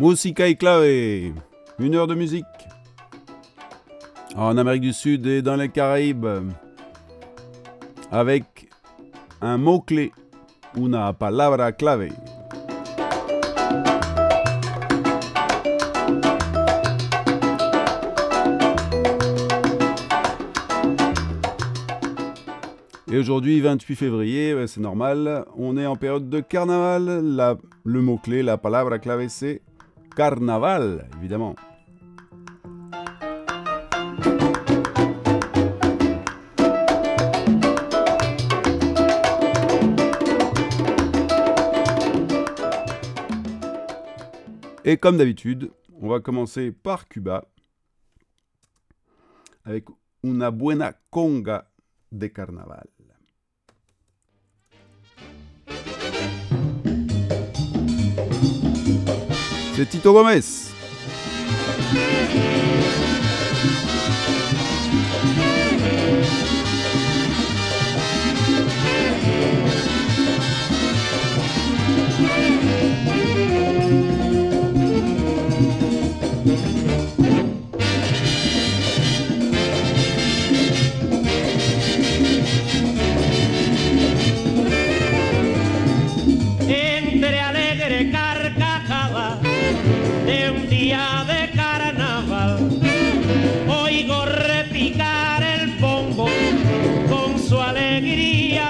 Musica y clave, une heure de musique. En Amérique du Sud et dans les Caraïbes, avec un mot-clé, una palabra clave. Et aujourd'hui, 28 février, c'est normal, on est en période de carnaval. le mot-clé, la palabra clave, c'est carnaval, évidemment. Et comme d'habitude, on va commencer par Cuba avec una buena conga de carnaval. C'est Tito Gomez.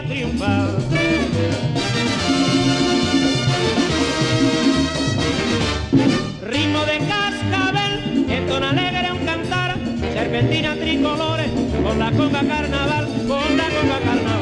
a triunfar. Ritmo de cascabel, en tono alegre un cantar, serpentina tricolores, con la conga carnaval, con la conga carnaval.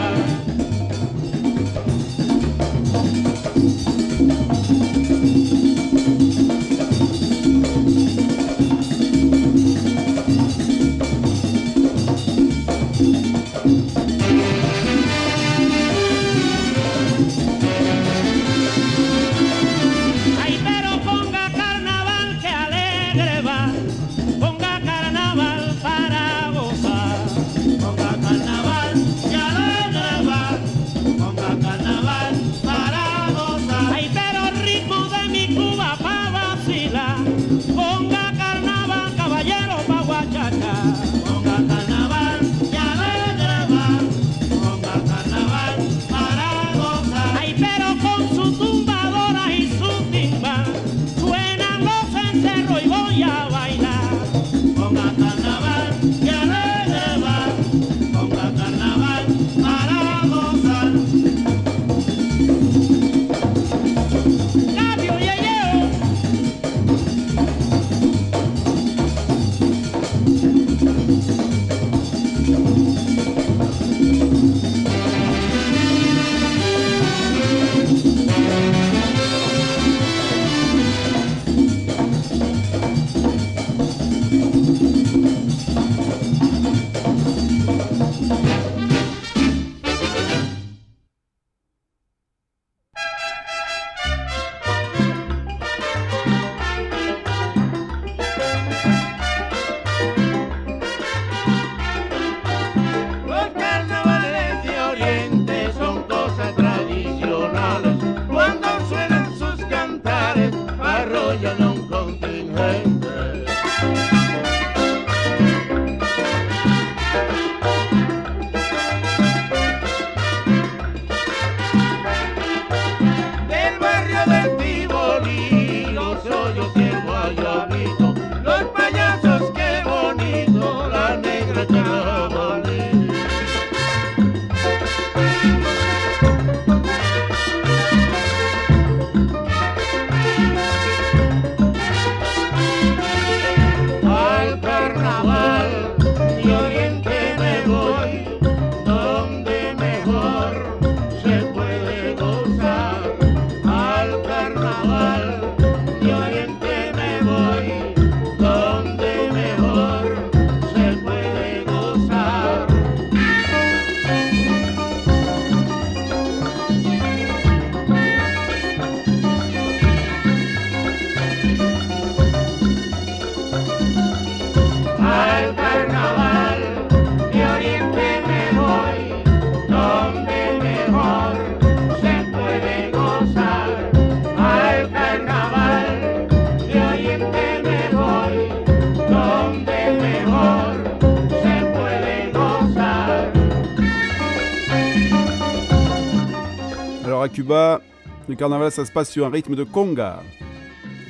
Carnaval, ça se passe sur un rythme de conga.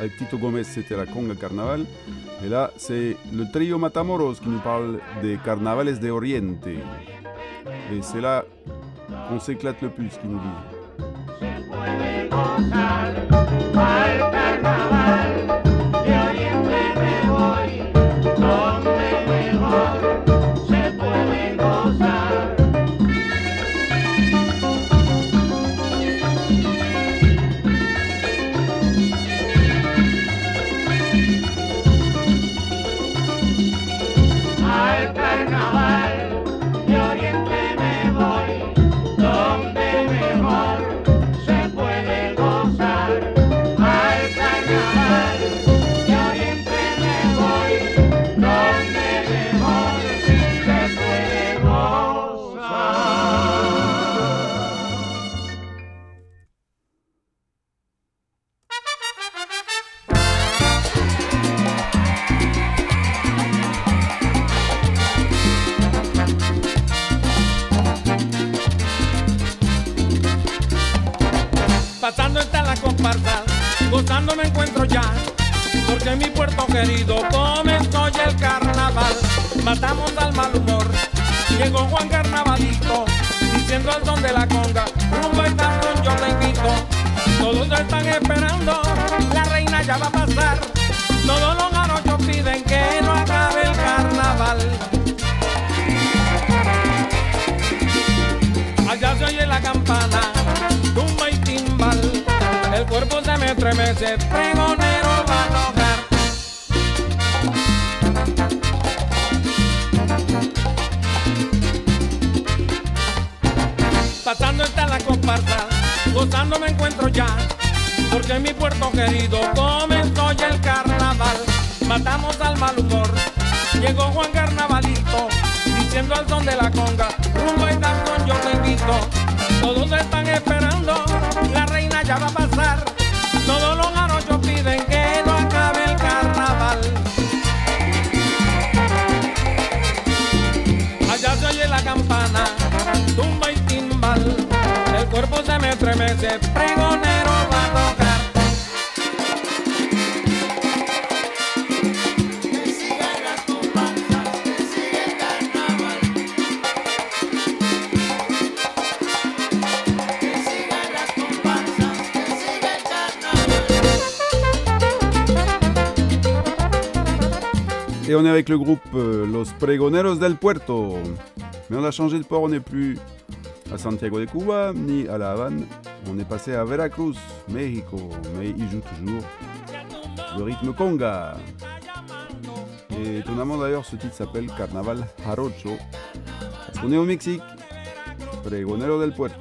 Avec Tito Gomez, c'était la conga carnaval. Et là, c'est le trio Matamoros qui nous parle des carnavales de Oriente. Et c'est là qu'on s'éclate le plus, qui nous disent. Al son de la conga, rumbo y tazón yo te invito. Todos están esperando, la reina ya va a pasar. Todos los garochos piden que no acabe el carnaval. Allá se oye la campana, tumba y timbal. El cuerpo se me estremece, pregonero on est avec le groupe euh, Los Pregoneros del Puerto. Mais on a changé de port, on n'est plus à Santiago de Cuba ni à La Havane. On est passé à Veracruz, Mexico. Mais ils jouent toujours le rythme conga. Et étonnamment d'ailleurs, ce titre s'appelle Carnaval Jarocho. Parce qu'on est au Mexique. Pregonero del Puerto.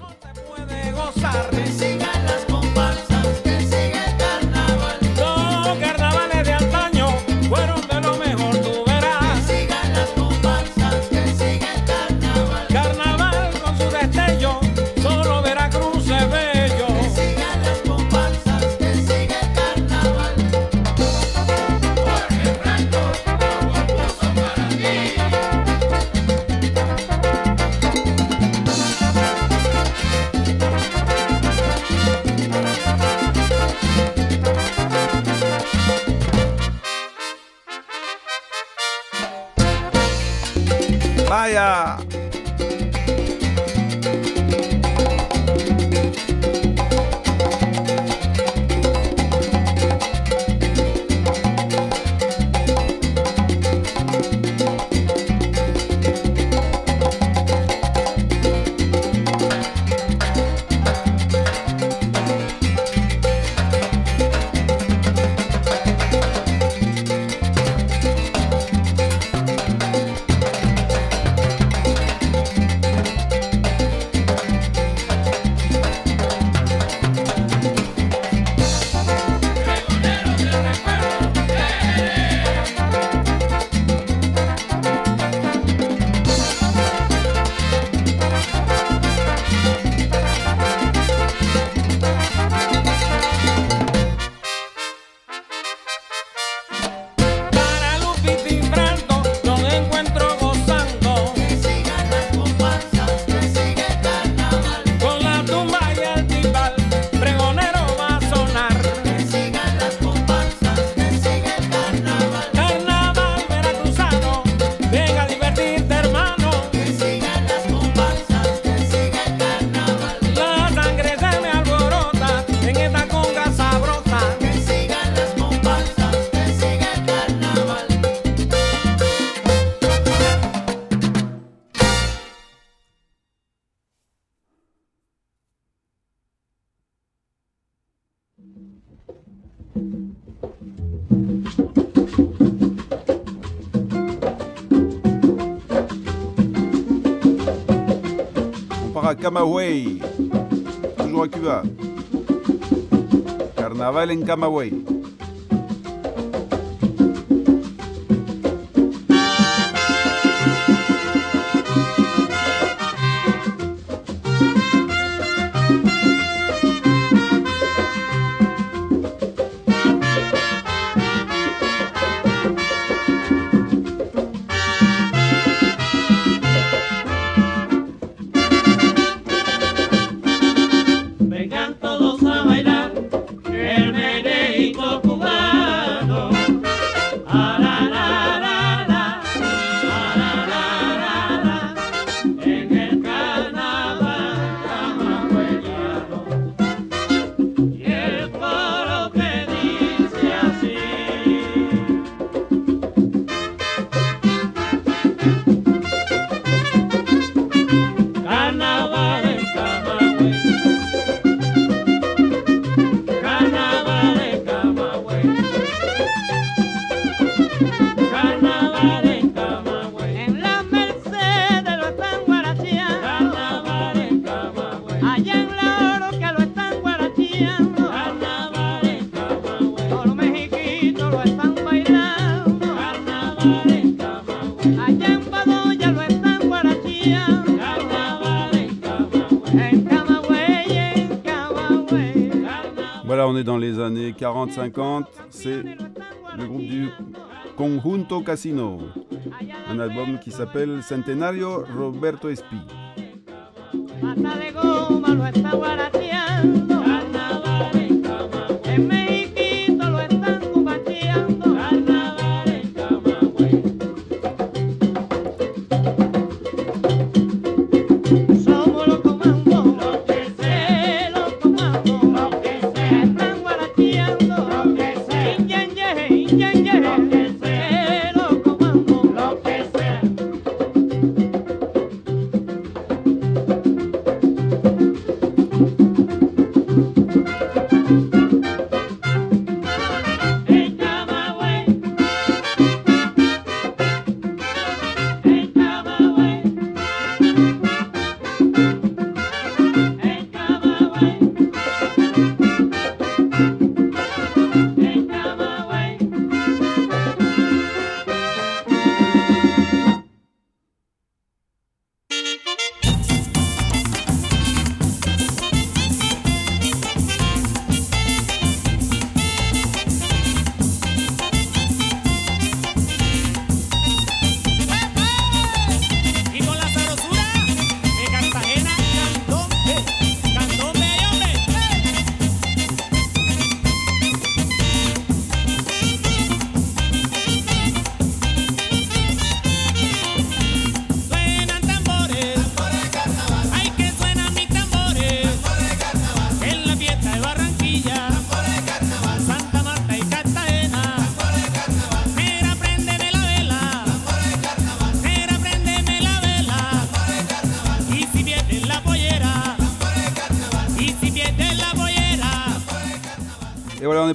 Camagüey. Toujours à Cuba. Carnaval en Camagüey. Dans les années 40-50. C'est le groupe du Conjunto Casino. Un album qui s'appelle Centenario Roberto Espi.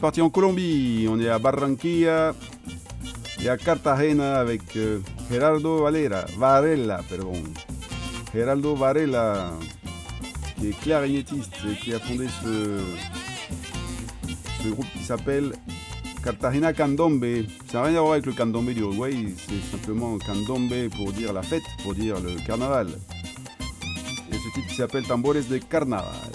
Parti en Colombie. On est à Barranquilla et à Cartagena avec euh, Gerardo Valera, Varela, pardon. Gerardo Varela, qui est clarinettiste et qui a fondé ce, ce groupe qui s'appelle Cartagena Candombe. Ça n'a rien à voir avec le candombe du Uruguay, c'est simplement candombe pour dire la fête, pour dire le carnaval. Et ce type qui s'appelle Tambores de Carnaval.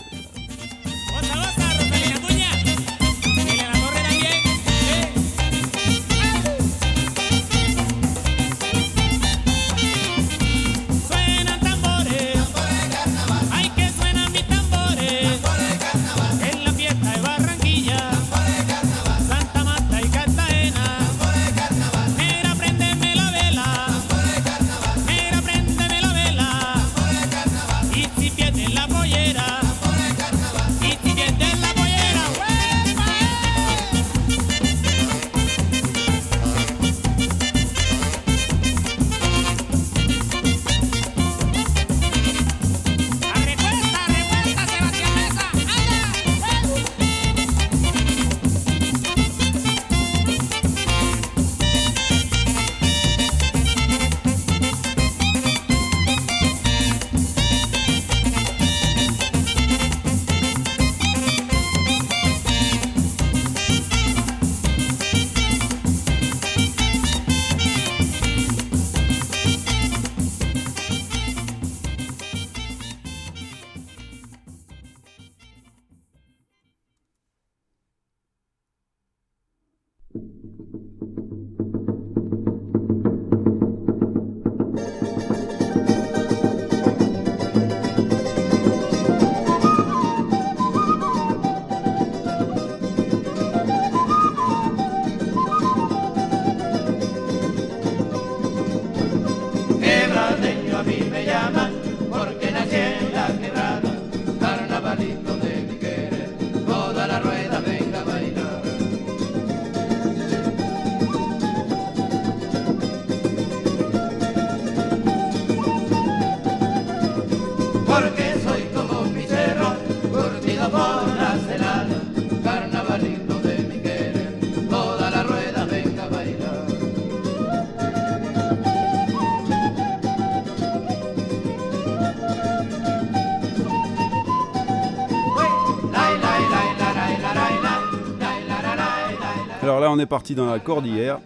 Parti dans la cordillère.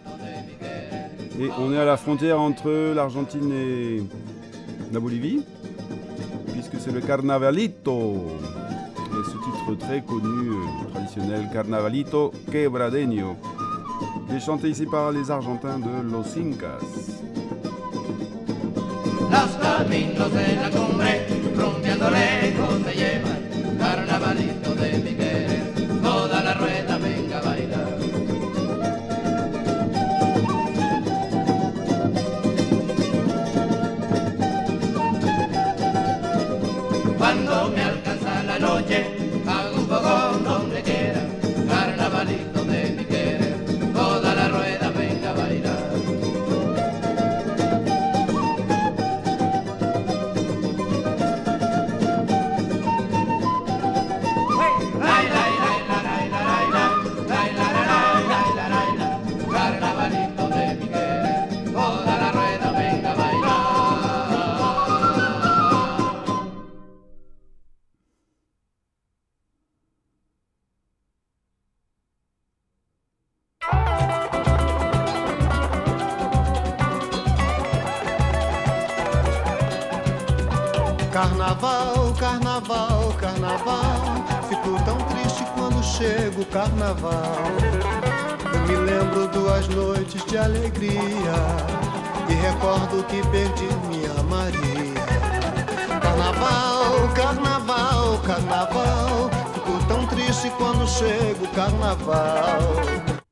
Et on est à la frontière entre l'Argentine et la Bolivie, puisque c'est le Carnavalito. Et ce titre très connu, euh, traditionnel, Carnavalito Quebradeño, est chanté ici par les Argentins de Los Incas. Carnaval, carnaval, carnaval. Fico tão triste quando chega o carnaval. Eu me lembro duas noites de alegria e recordo que perdi minha Maria. Carnaval, carnaval, carnaval. Fico tão triste quando chega o carnaval.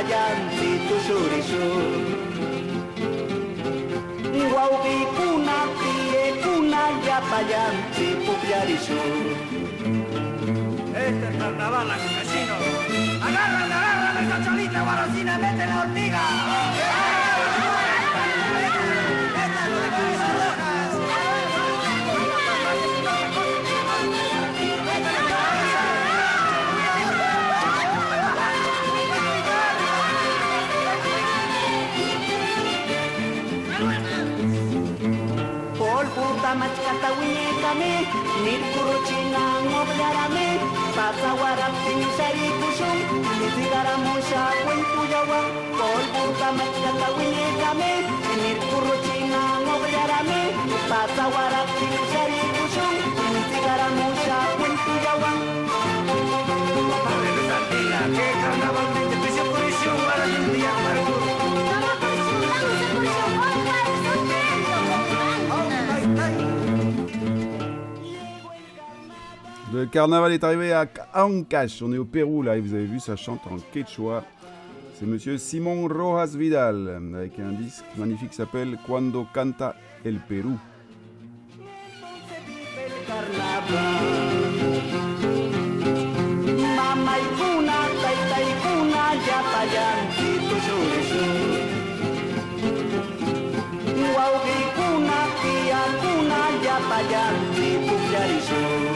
yantitu surisu Wauki kuna tie kuna ya payanti Este es carnaval Agárrate, agárrate, cacholita, guarocina, mete la hormiga. kata winye kami Nirkuru china ngoblarame Pasa warap tinisari kusum Nitigara musha kwentu yawa Kolbu kamat kata winye kami Nirkuru china ngoblarame Pasa warap tinisari Le carnaval est arrivé à Ancash. On est au Pérou là et vous avez vu, ça chante en quechua. C'est monsieur Simon Rojas Vidal avec un disque magnifique qui s'appelle Cuando canta el Perú. Cuna, ya surisur.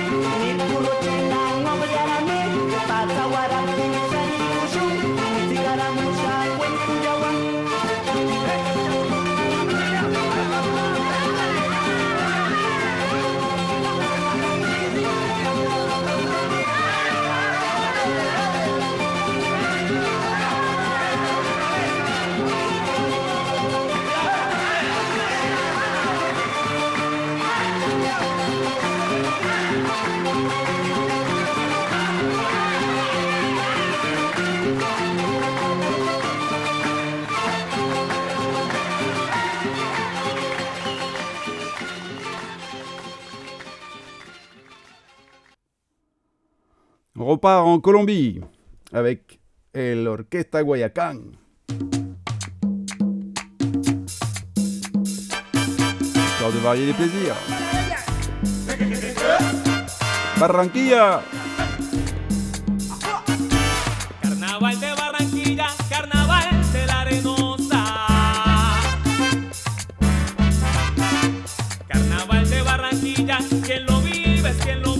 Repart en Colombie avec el Orquesta Guayacán. Histoire de varier les plaisirs. Barranquilla. Carnaval de Barranquilla, carnaval de la arenosa. Carnaval de Barranquilla, quien lo vive quien lo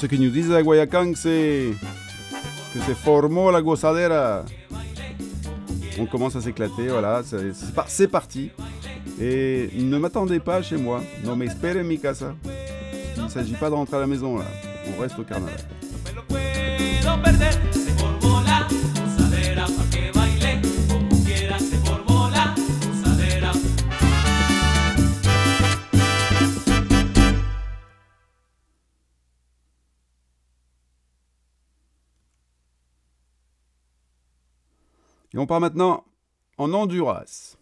ce qui nous disent à Guayacán, c'est que se formó la gozadera. On commence à s'éclater, voilà, c'est parti. Et ne m'attendez pas chez moi, non mais espérez mi casa. Il ne s'agit pas de rentrer à la maison là, on reste au carnaval. Et on part maintenant en Honduras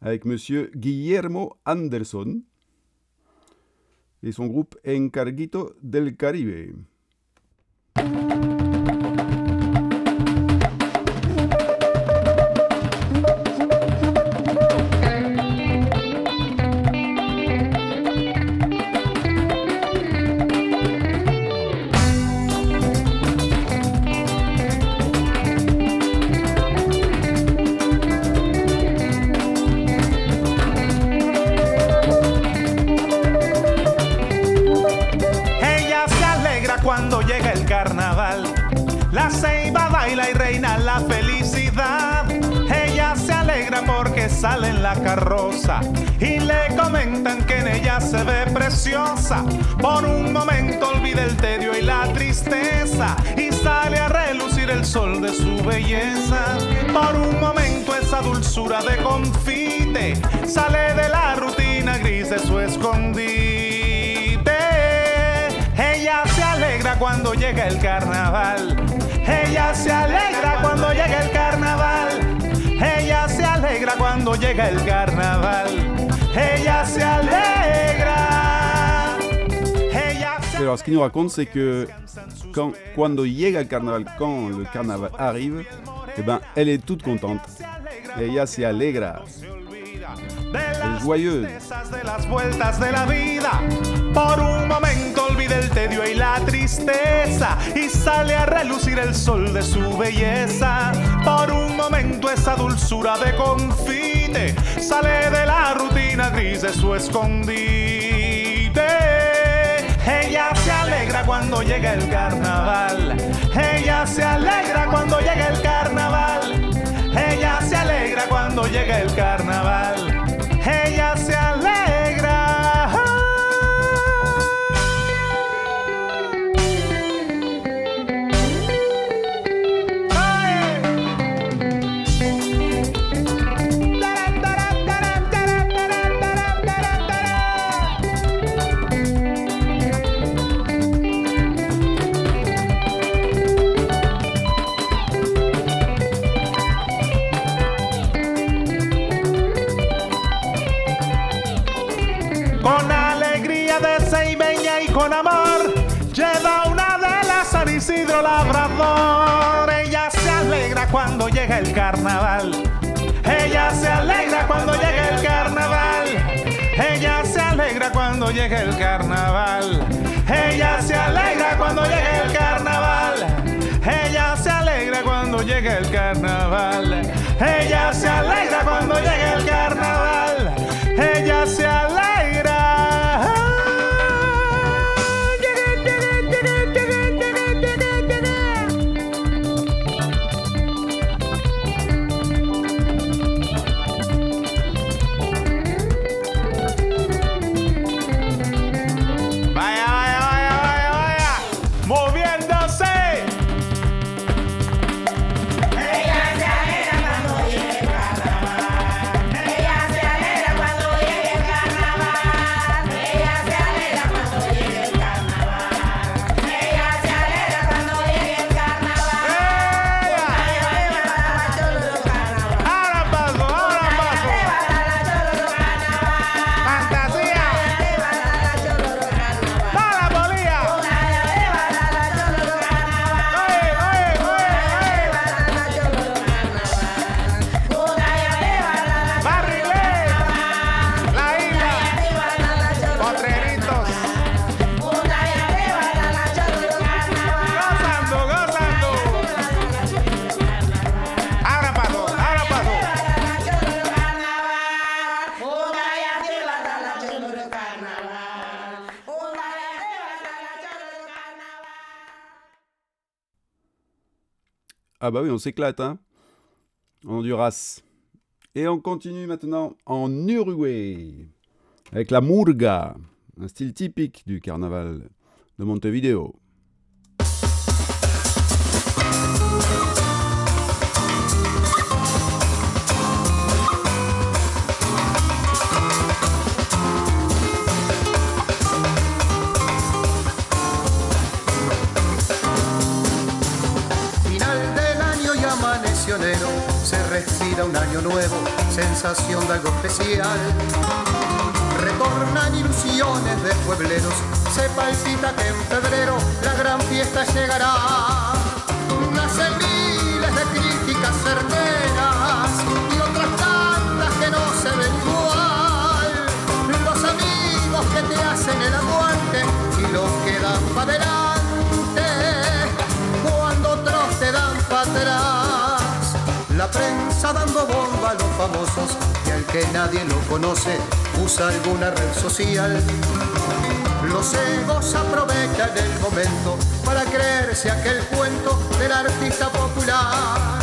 avec monsieur Guillermo Anderson et son groupe Encarguito del Caribe. sale en la carroza y le comentan que en ella se ve preciosa. Por un momento olvida el tedio y la tristeza y sale a relucir el sol de su belleza. Por un momento esa dulzura de confite sale de la rutina gris de su escondite. Ella se alegra cuando llega el carnaval. Ella se alegra cuando llega el carnaval. Alegra cuando llega el carnaval. Ella se alegra. Ella se Alors, ce qu'il nous raconte, c'est que quand, cuando llega el carnaval, quand le carnaval arrive, eh ben, elle est toute contente. Ella se alegra. Es joyeuse. de las vueltas de la vida. Por un momento olvida el tedio y la tristeza y sale a relucir el sol de su belleza. Por un momento esa dulzura de confite sale de la rutina gris de su escondite. Ella se alegra cuando llega el carnaval. Ella se alegra cuando llega el carnaval. Ella se alegra cuando llega el carnaval. Hey, ya se cuando llega el carnaval. Ella se alegra cuando llega el carnaval. Ella se alegra cuando llega el carnaval. Ella se alegra cuando llega el carnaval. Ella se alegra. Ah bah oui, on s'éclate, hein En Honduras. Et on continue maintenant en Uruguay, avec la murga, un style typique du carnaval de Montevideo. Un año nuevo, sensación de algo especial. Retornan ilusiones de puebleros, se palpita que en febrero la gran fiesta llegará. Dando bomba a los famosos y al que nadie lo conoce usa alguna red social. Los egos aprovechan el momento para creerse aquel cuento del artista popular.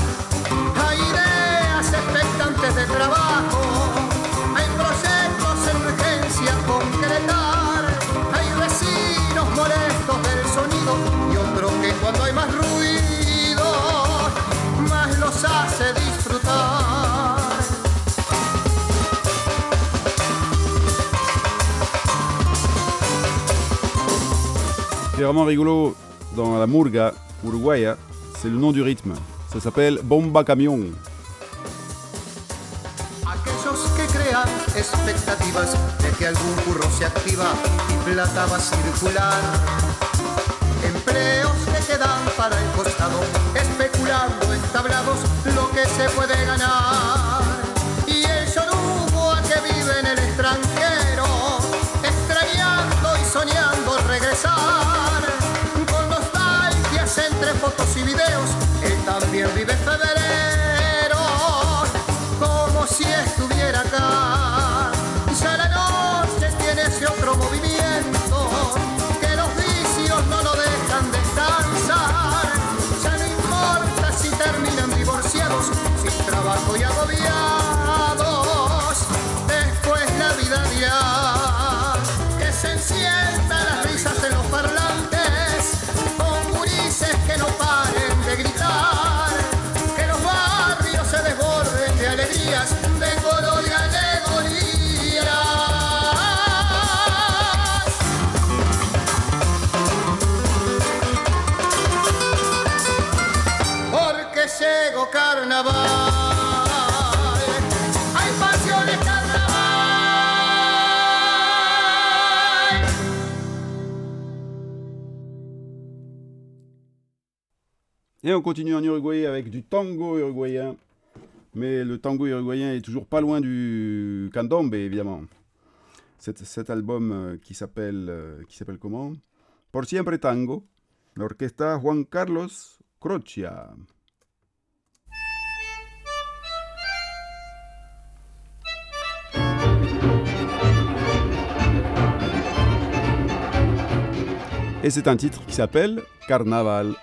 Ideas expectantes de trabajo, qui est vraiment rigolo dans la murga uruguaya, c'est le nom du rythme. Ça s'appelle Bomba Camion. Expectativas de que algún curro se activa y plata va a circular. Empleos que quedan para el costado, especulando en tablados lo que se puede ganar. Fotos y videos, él también vive febrero Et on continue en Uruguay avec du tango uruguayen. Mais le tango uruguayen est toujours pas loin du candombe, évidemment. Cet, album euh, qui s'appelle euh, qui s'appelle comment? Por siempre tango, l'orchestra Juan Carlos Croccia. Et c'est un titre qui s'appelle Carnaval.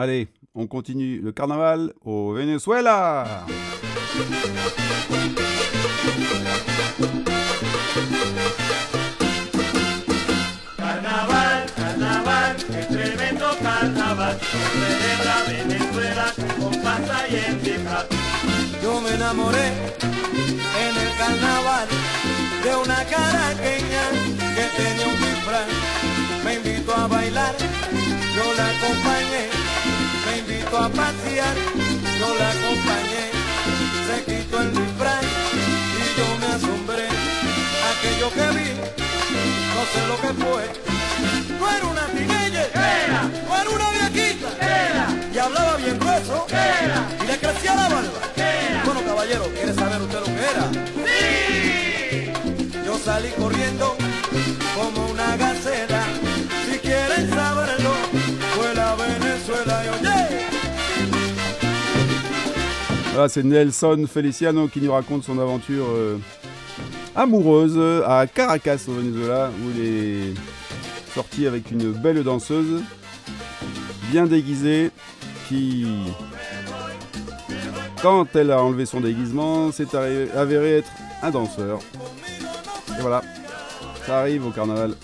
Allez, on continue le carnaval au Venezuela. Carnaval, carnaval, qué tremendo carnaval. Celebra Venezuela con pasta y en disfraz. Yo me enamoré en el carnaval de una caraqueña que tenía un disfraz. Me invitó a bailar, yo la acompañé. Invitó a pasear, yo la acompañé. Se quitó el disfraz y yo me asombré. Aquello que vi, no sé lo que fue. No era una teenager, Era. no era una viejita, Era. y hablaba bien grueso, Era. y le crecía la barba. Era. Bueno, caballero, ¿quiere saber usted lo que era? ¡Sí! Yo salí corriendo como una gacela. Voilà, c'est Nelson Feliciano qui nous raconte son aventure euh, amoureuse à Caracas au Venezuela où il est sorti avec une belle danseuse bien déguisée qui quand elle a enlevé son déguisement s'est arri- avéré être un danseur. Et voilà, ça arrive au carnaval.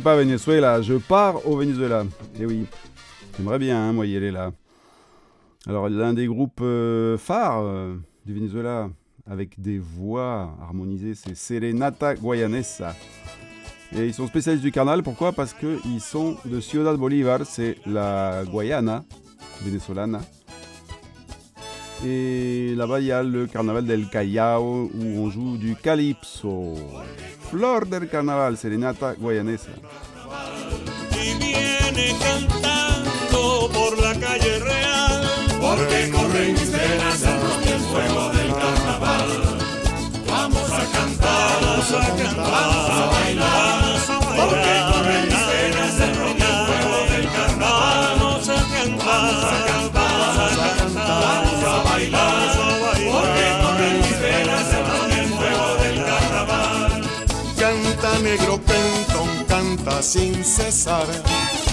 Voy pas Venezuela, je pars au Venezuela. Et oui, j'aimerais bien, hein, moi, y aller là. Alors, l'un des groupes euh, phares euh, du Venezuela, avec des voix harmonisées, c'est Serenata Guayanesa. Et ils sont spécialistes du carnaval, pourquoi? Parce qu'ils sont de Ciudad Bolívar, c'est la Guayana vénézolana. Et là-bas, il le carnaval del Callao où on joue du calypso. Flor del carnaval, Serenata Guayanesa. y viene cantando por la calle real. Porque corren mis venas y el fuego del carnaval. Vamos a cantar, vamos a cantar, vamos a bailar. Porque corren canta sin cesar.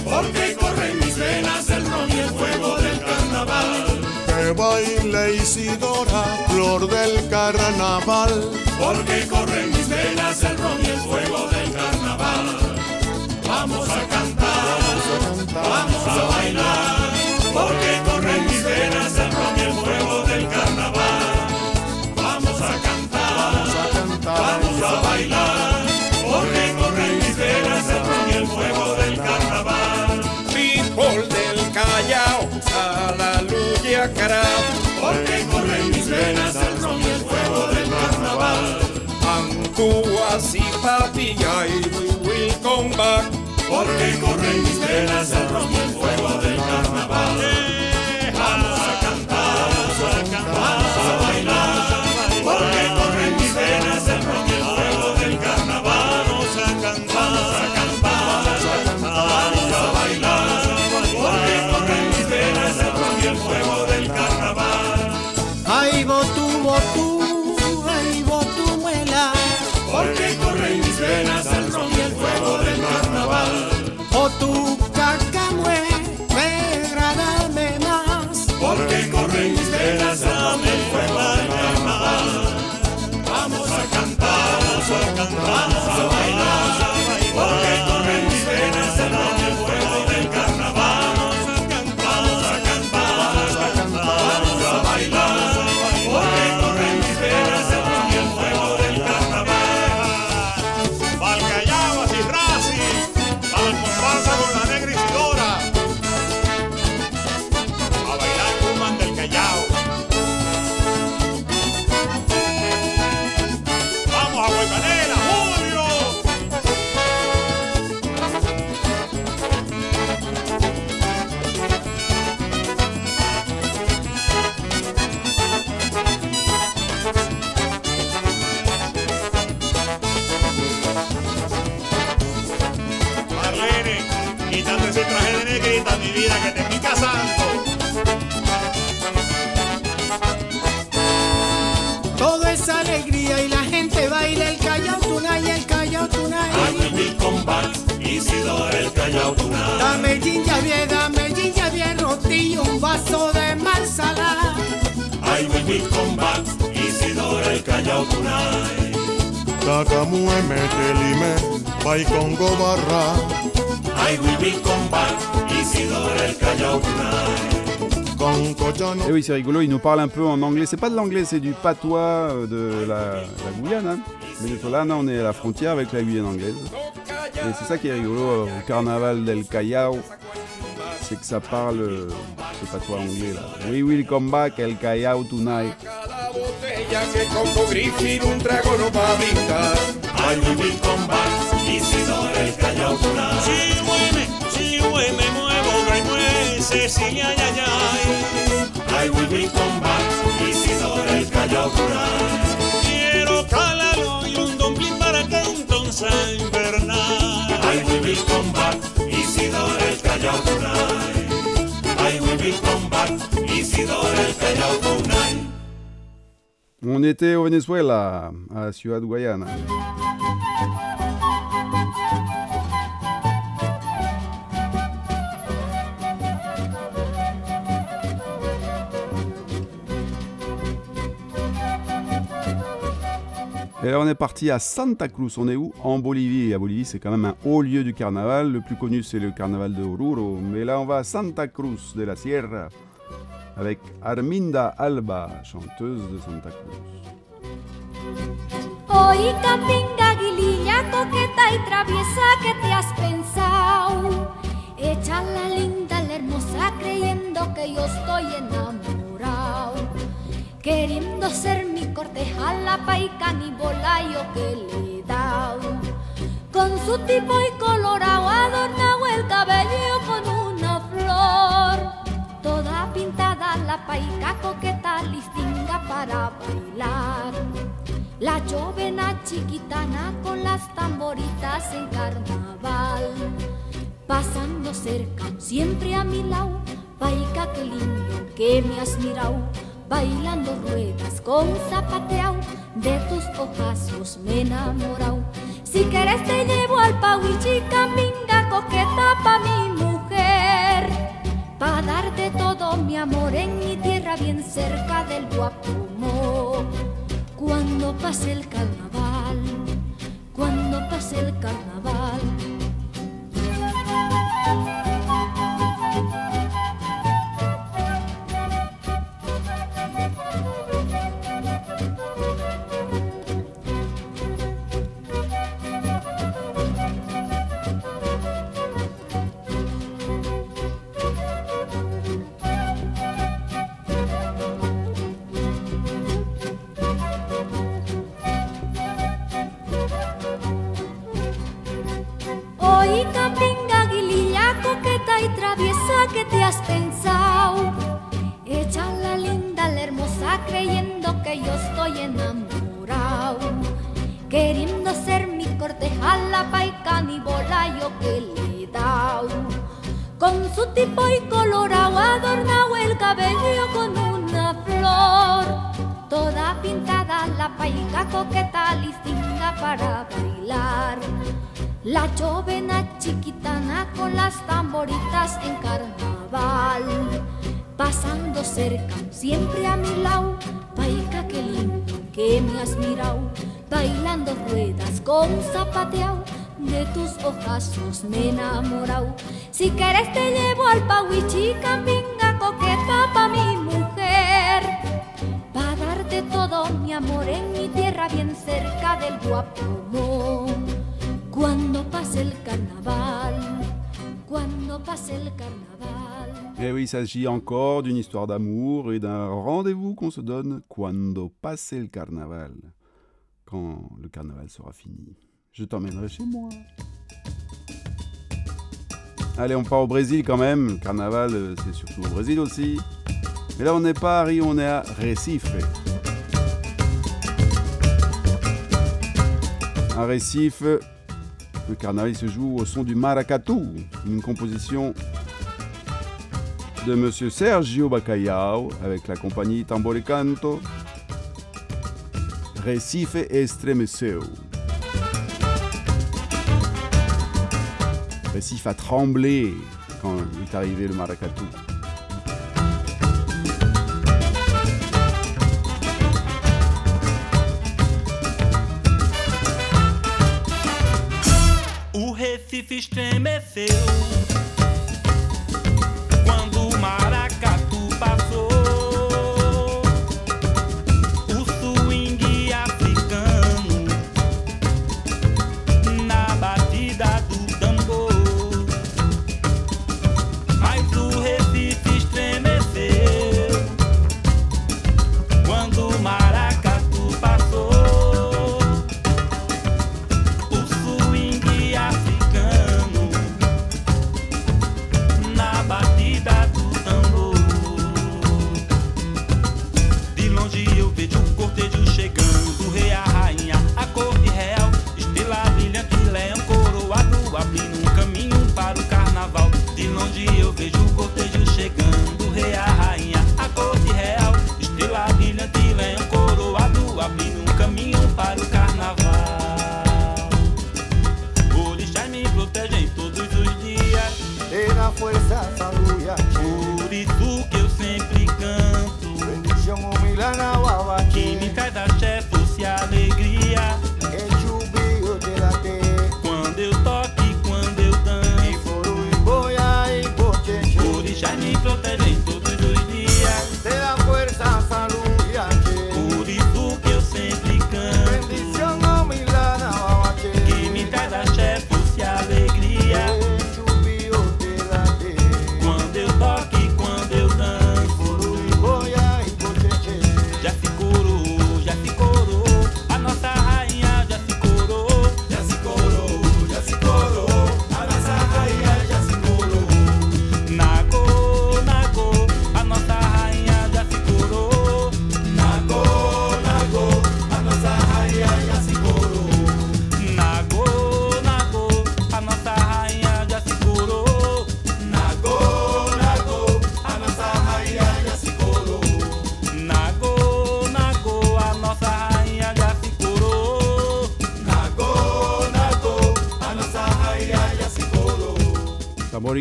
Porque corren mis venas el ron y el fuego del carnaval. Que baile Isidora, flor del carnaval. Porque corren mis venas el ron y el fuego del carnaval. Vamos a cantar, vamos a bailar. Porque corren mis venas el ron y el fuego del carnaval. Vamos a cantar, vamos a bailar. A la luya cara. Porque corren mis venas el ron y el fuego del carnaval. Antúas y papilla y we will come back. Porque corren mis venas el ron y el fuego del carnaval. cantar, só bailar. Nous parle un peu en anglais. C'est pas de l'anglais, c'est du patois euh, de la, la Guyane. Hein. Venezolana, on est à la frontière avec la Guyane anglaise. Et c'est ça qui est rigolo euh, au carnaval del Callao. C'est que ça parle euh, ce patois anglais là. We will come back el Callao tonight. I will be come back. Isidoro el Callao Quiero calalo y un dumpling para que un. I will be come back. Isidoro el Callao I will be come back. On était au Venezuela, à Ciudad Guayana. Et là, on est parti à Santa Cruz. On est où? En Bolivie. Et à Bolivie, c'est quand même un haut lieu du carnaval. Le plus connu, c'est le carnaval de Oruro. Mais là, on va à Santa Cruz de la Sierra avec Arminda Alba, chanteuse de Santa Cruz. Hoy capinga, guililla, y traviesa que te has la linda, la hermosa, creyendo que yo estoy enamorado. Queriendo ser mi corteja, la paica ni bolayo que le dado. Con su tipo y colorado, adornado el cabello con una flor. Toda pintada la paica coqueta, listinga para bailar. La jovena chiquitana con las tamboritas en carnaval. Pasando cerca, siempre a mi lado, paica que lindo que me has mirado. Bailando ruedas con zapateao, de tus ojazos me he enamorado. Si quieres te llevo al Pauichi, caminga coqueta pa' mi mujer. Pa' darte todo mi amor en mi tierra bien cerca del Guapomo. Cuando pase el carnaval, cuando pase el carnaval. just been de tus ojazos me he. Si quieres te llevo al Pauichi, caminga coqueta pa' mi mujer. Pa' darte todo mi amor en mi tierra bien cerca del Guapomo. Cuando pase el carnaval, cuando pase el carnaval. Et oui, il s'agit encore d'une histoire d'amour et d'un rendez-vous qu'on se donne quando passe le carnaval. Quand le carnaval sera fini je t'emmènerai chez moi. Allez, on part au Brésil quand même. Le carnaval, euh, c'est surtout au Brésil aussi. Mais là, on n'est pas à Rio, on est à Recife. À Recife, le carnaval se joue au son du maracatu, une composition de Monsieur Sergio Bacalhau avec la compagnie Tambore Canto. Recife Estremeceu. récif a tremblé quand est arrivé le maracatu.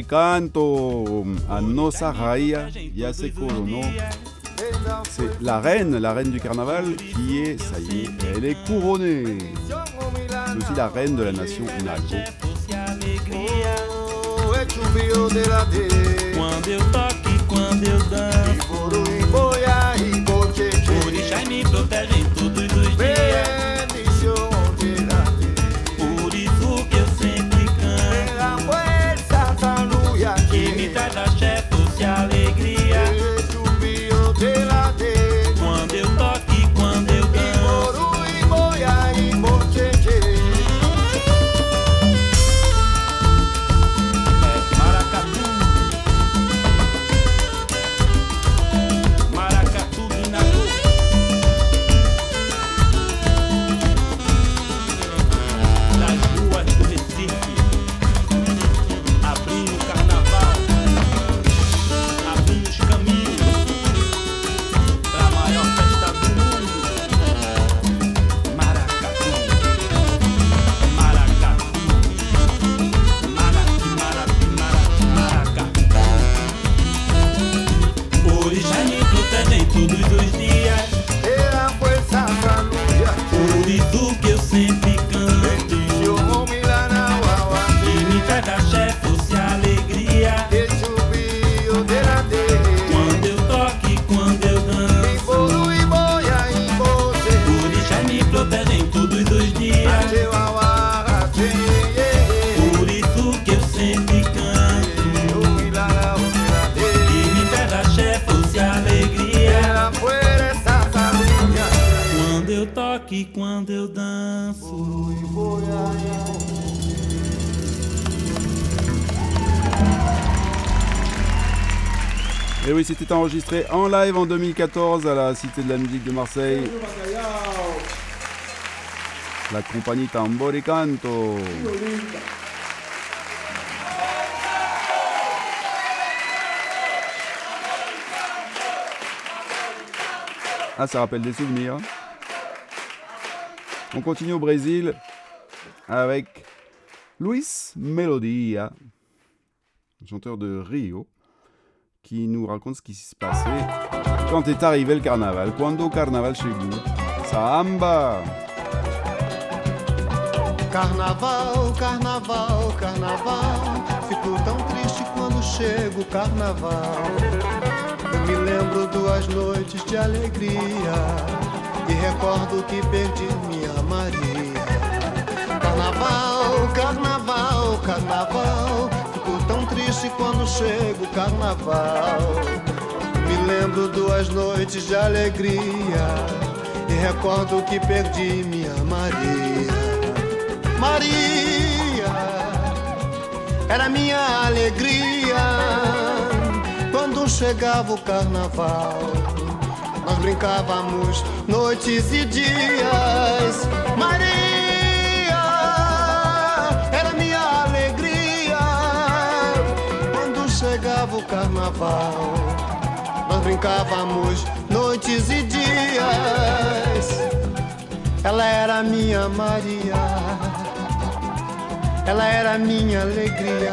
canto a Nossa Raia ya se. C'est la reine, la reine du carnaval, qui est, ça y est, elle est couronnée. C'est aussi la reine de la nation Nago. enregistré en live en 2014 à la Cité de la musique de Marseille. La compagnie Tambori Canto. Ah, ça rappelle des souvenirs. Hein. On continue au Brésil avec Luis Melodia, chanteur de Rio. Qui nous raconte ce qui se passait quand est arrivé le carnaval. Quando carnaval chegou. Samba! Carnaval, carnaval, carnaval. Fico tão triste quando chega o carnaval. Eu me lembro duas noites de alegria e recordo que perdi minha Maria. Carnaval, carnaval, carnaval. Triste quando chega o carnaval. Me lembro duas noites de alegria e recordo que perdi minha Maria. Maria era minha alegria quando chegava o carnaval. Nós brincávamos noites e dias. Maria o carnaval. Nós brincávamos noites e dias. Ela era minha Maria, ela era minha alegria,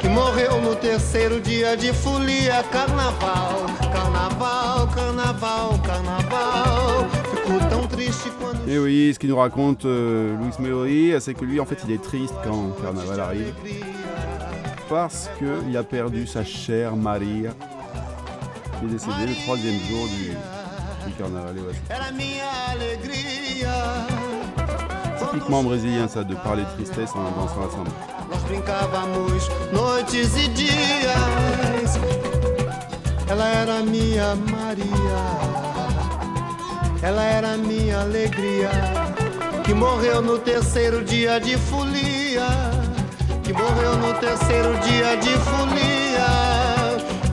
que morreu no terceiro dia de folia. Carnaval, carnaval, carnaval, carnaval. Fico tão triste quando. Et oui, ce qu'il nous raconte euh, Luis Melodia, c'est que lui, en fait, il est triste quand carnaval arrive. Parce qu'il a perdu sa chère Maria, qui est décédée le troisième jour du, du carnaval. Ouais, typiquement brésilien, ça, de parler de tristesse en dansant ensemble. Ela era minha Maria. Ela era minha alegria. Que morreu no terceiro dia de folia. Morreu no terceiro dia de folia.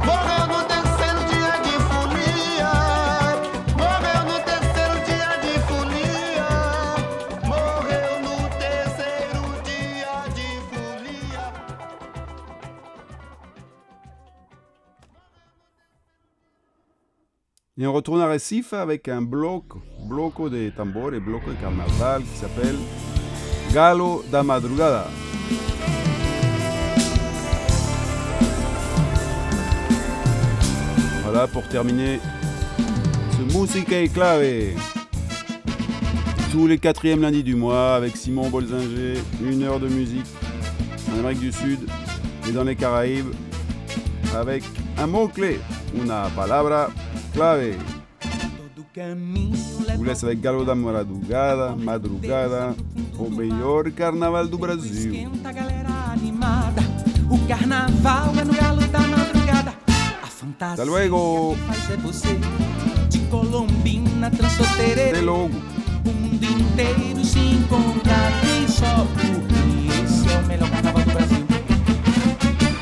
Morreu no terceiro dia de folia. Morreu no terceiro dia de folia. Morreu no terceiro dia de folia. Et on retourne à Recife avec un bloc, bloco de tambor et bloco de carnaval qui s'appelle Galo da Madrugada. Voilà pour terminer ce Musica et Clave. Tous les quatrièmes lundis du mois avec Simon Bolzinger, une heure de musique en Amérique du Sud et dans les Caraïbes avec un mot-clé, una palabra clave. Je vous laisse avec Galo da Madrugada, Madrugada, o melhor carnaval do Brasil. A fantasia Hasta luego. De Colombina, Transoterere. De logo. Mundo inteiro se encontra aqui só porque esse é o melhor carnaval do Brasil.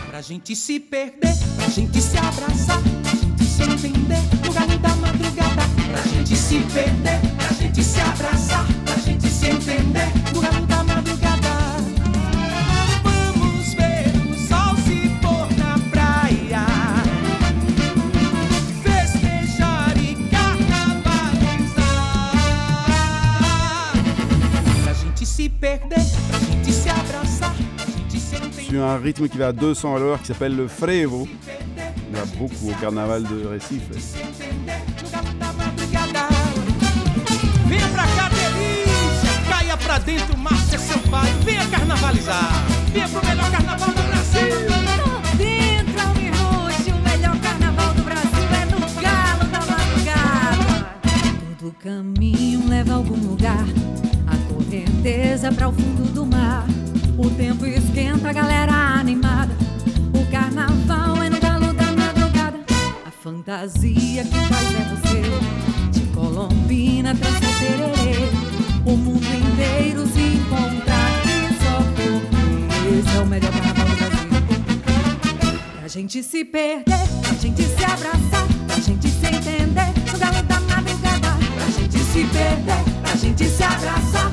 Pra gente se perder, pra gente se abraçar, pra gente se entender no galo da madrugada. Pra gente se perder, pra gente se abraçar, pra gente se entender perder, pra gente se abraçar, pra gente se entender. Sur un rythme qui va à 200 à l'heure qui s'appelle le frevo. Il y en a beaucoup au carnaval de Recife. Venha pra cá, delícia! Caia pra dentro, Márcia, seu pai. Venha carnavalizar. Venha pro melhor carnaval do Brasil. Dentro, Almir Rush, o melhor carnaval do Brasil é no Galo da Madrugada. Todo caminho leva a algum lugar, correnteza para o fundo do mar. O tempo esquenta, a galera animada. O carnaval é no Galo da Madrugada. A fantasia que faz é você, de Colombina, trança tererê. O mundo inteiro se encontra aqui só porque esse é o melhor carnaval do Brasil. Pra gente se perder, pra gente se abraçar, pra gente se entender no galo da madrugada. Pra gente se perder, pra gente se abraçar,